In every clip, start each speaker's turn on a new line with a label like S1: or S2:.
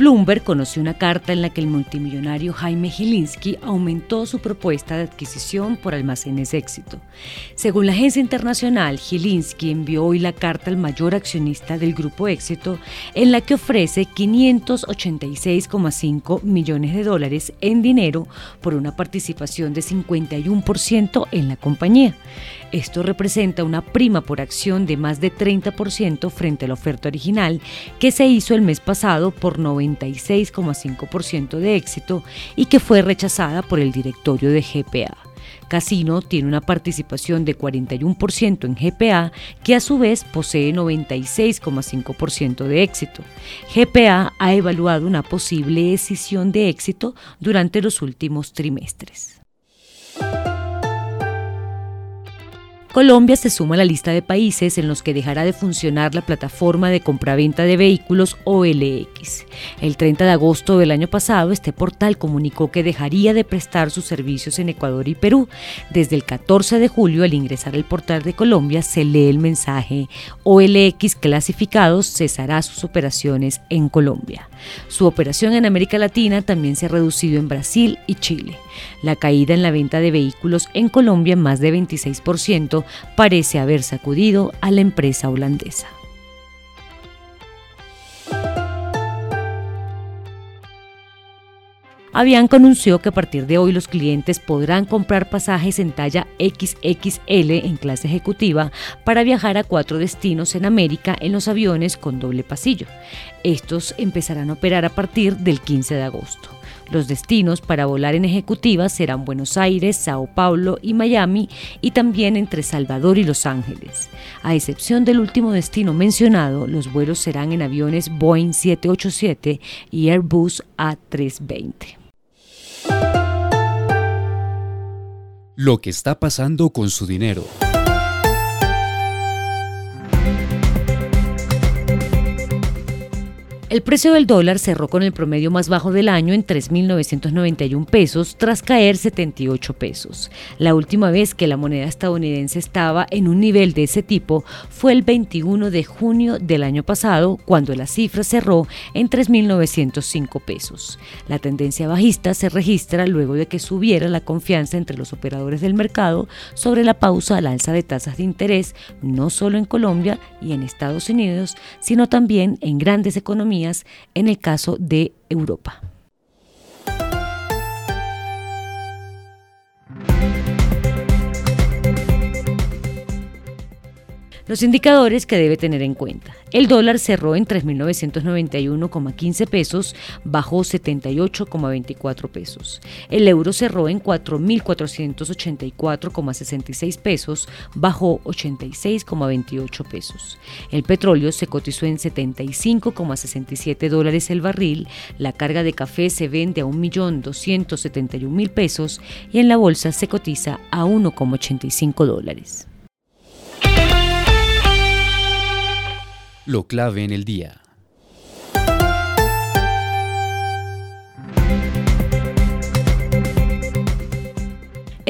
S1: Bloomberg conoció una carta en la que el multimillonario Jaime Gilinski aumentó su propuesta de adquisición por almacenes éxito. Según la agencia internacional, Gilinski envió hoy la carta al mayor accionista del grupo éxito en la que ofrece 586,5 millones de dólares en dinero por una participación de 51% en la compañía. Esto representa una prima por acción de más de 30% frente a la oferta original que se hizo el mes pasado por 96,5% de éxito y que fue rechazada por el directorio de GPA. Casino tiene una participación de 41% en GPA, que a su vez posee 96,5% de éxito. GPA ha evaluado una posible escisión de éxito durante los últimos trimestres. Colombia se suma a la lista de países en los que dejará de funcionar la plataforma de compraventa de vehículos OLX. El 30 de agosto del año pasado, este portal comunicó que dejaría de prestar sus servicios en Ecuador y Perú. Desde el 14 de julio, al ingresar al portal de Colombia, se lee el mensaje OLX clasificados cesará sus operaciones en Colombia. Su operación en América Latina también se ha reducido en Brasil y Chile. La caída en la venta de vehículos en Colombia, más de 26%, parece haber sacudido a la empresa holandesa. Avianca anunció que a partir de hoy los clientes podrán comprar pasajes en talla XXL en clase ejecutiva para viajar a cuatro destinos en América en los aviones con doble pasillo. Estos empezarán a operar a partir del 15 de agosto. Los destinos para volar en ejecutiva serán Buenos Aires, Sao Paulo y Miami y también entre Salvador y Los Ángeles. A excepción del último destino mencionado, los vuelos serán en aviones Boeing 787 y Airbus A320.
S2: Lo que está pasando con su dinero.
S1: El precio del dólar cerró con el promedio más bajo del año en 3.991 pesos tras caer 78 pesos. La última vez que la moneda estadounidense estaba en un nivel de ese tipo fue el 21 de junio del año pasado, cuando la cifra cerró en 3.905 pesos. La tendencia bajista se registra luego de que subiera la confianza entre los operadores del mercado sobre la pausa al alza de tasas de interés, no solo en Colombia y en Estados Unidos, sino también en grandes economías en el caso de Europa. Los indicadores que debe tener en cuenta. El dólar cerró en 3.991,15 pesos, bajó 78,24 pesos. El euro cerró en 4.484,66 pesos, bajó 86,28 pesos. El petróleo se cotizó en 75,67 dólares el barril, la carga de café se vende a 1.271.000 pesos y en la bolsa se cotiza a 1,85 dólares.
S2: Lo clave en el día.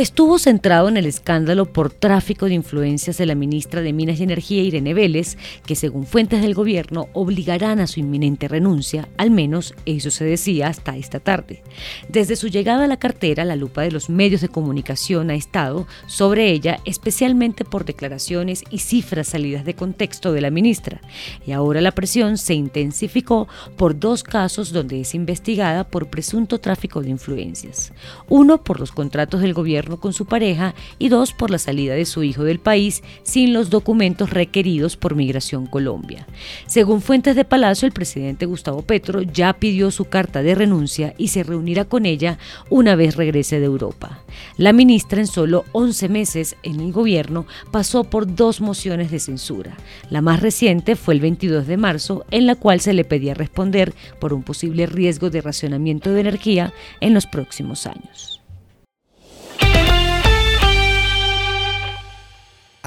S1: Estuvo centrado en el escándalo por tráfico de influencias de la ministra de Minas y Energía, Irene Vélez, que según fuentes del gobierno obligarán a su inminente renuncia, al menos eso se decía hasta esta tarde. Desde su llegada a la cartera, la lupa de los medios de comunicación ha estado sobre ella, especialmente por declaraciones y cifras salidas de contexto de la ministra, y ahora la presión se intensificó por dos casos donde es investigada por presunto tráfico de influencias. Uno por los contratos del con su pareja y dos por la salida de su hijo del país sin los documentos requeridos por Migración Colombia. Según fuentes de Palacio, el presidente Gustavo Petro ya pidió su carta de renuncia y se reunirá con ella una vez regrese de Europa. La ministra en solo 11 meses en el gobierno pasó por dos mociones de censura. La más reciente fue el 22 de marzo, en la cual se le pedía responder por un posible riesgo de racionamiento de energía en los próximos años.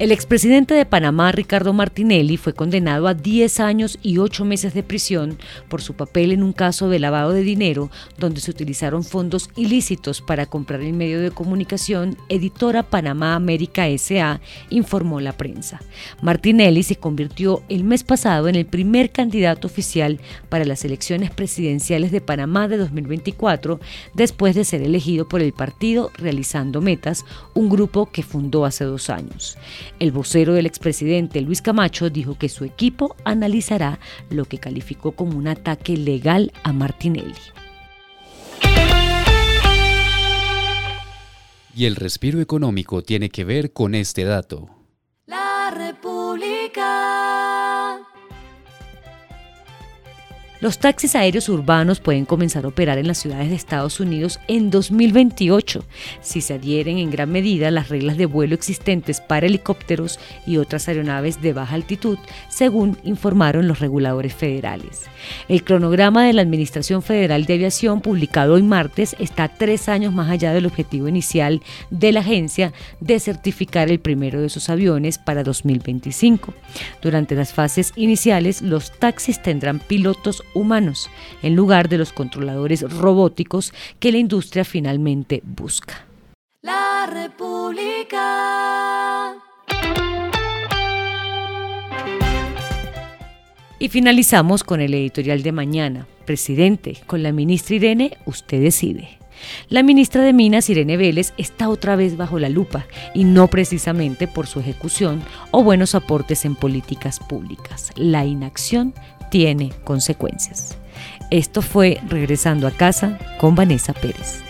S1: El expresidente de Panamá, Ricardo Martinelli, fue condenado a 10 años y 8 meses de prisión por su papel en un caso de lavado de dinero donde se utilizaron fondos ilícitos para comprar el medio de comunicación Editora Panamá América SA, informó la prensa. Martinelli se convirtió el mes pasado en el primer candidato oficial para las elecciones presidenciales de Panamá de 2024 después de ser elegido por el partido Realizando Metas, un grupo que fundó hace dos años. El vocero del expresidente Luis Camacho dijo que su equipo analizará lo que calificó como un ataque legal a Martinelli.
S2: Y el respiro económico tiene que ver con este dato.
S1: Los taxis aéreos urbanos pueden comenzar a operar en las ciudades de Estados Unidos en 2028 si se adhieren en gran medida a las reglas de vuelo existentes para helicópteros y otras aeronaves de baja altitud, según informaron los reguladores federales. El cronograma de la Administración Federal de Aviación publicado hoy martes está tres años más allá del objetivo inicial de la agencia de certificar el primero de sus aviones para 2025. Durante las fases iniciales, los taxis tendrán pilotos humanos, en lugar de los controladores robóticos que la industria finalmente busca. La República. Y finalizamos con el editorial de mañana. Presidente, con la ministra Irene, usted decide. La ministra de Minas, Irene Vélez, está otra vez bajo la lupa y no precisamente por su ejecución o buenos aportes en políticas públicas. La inacción tiene consecuencias. Esto fue Regresando a casa con Vanessa Pérez.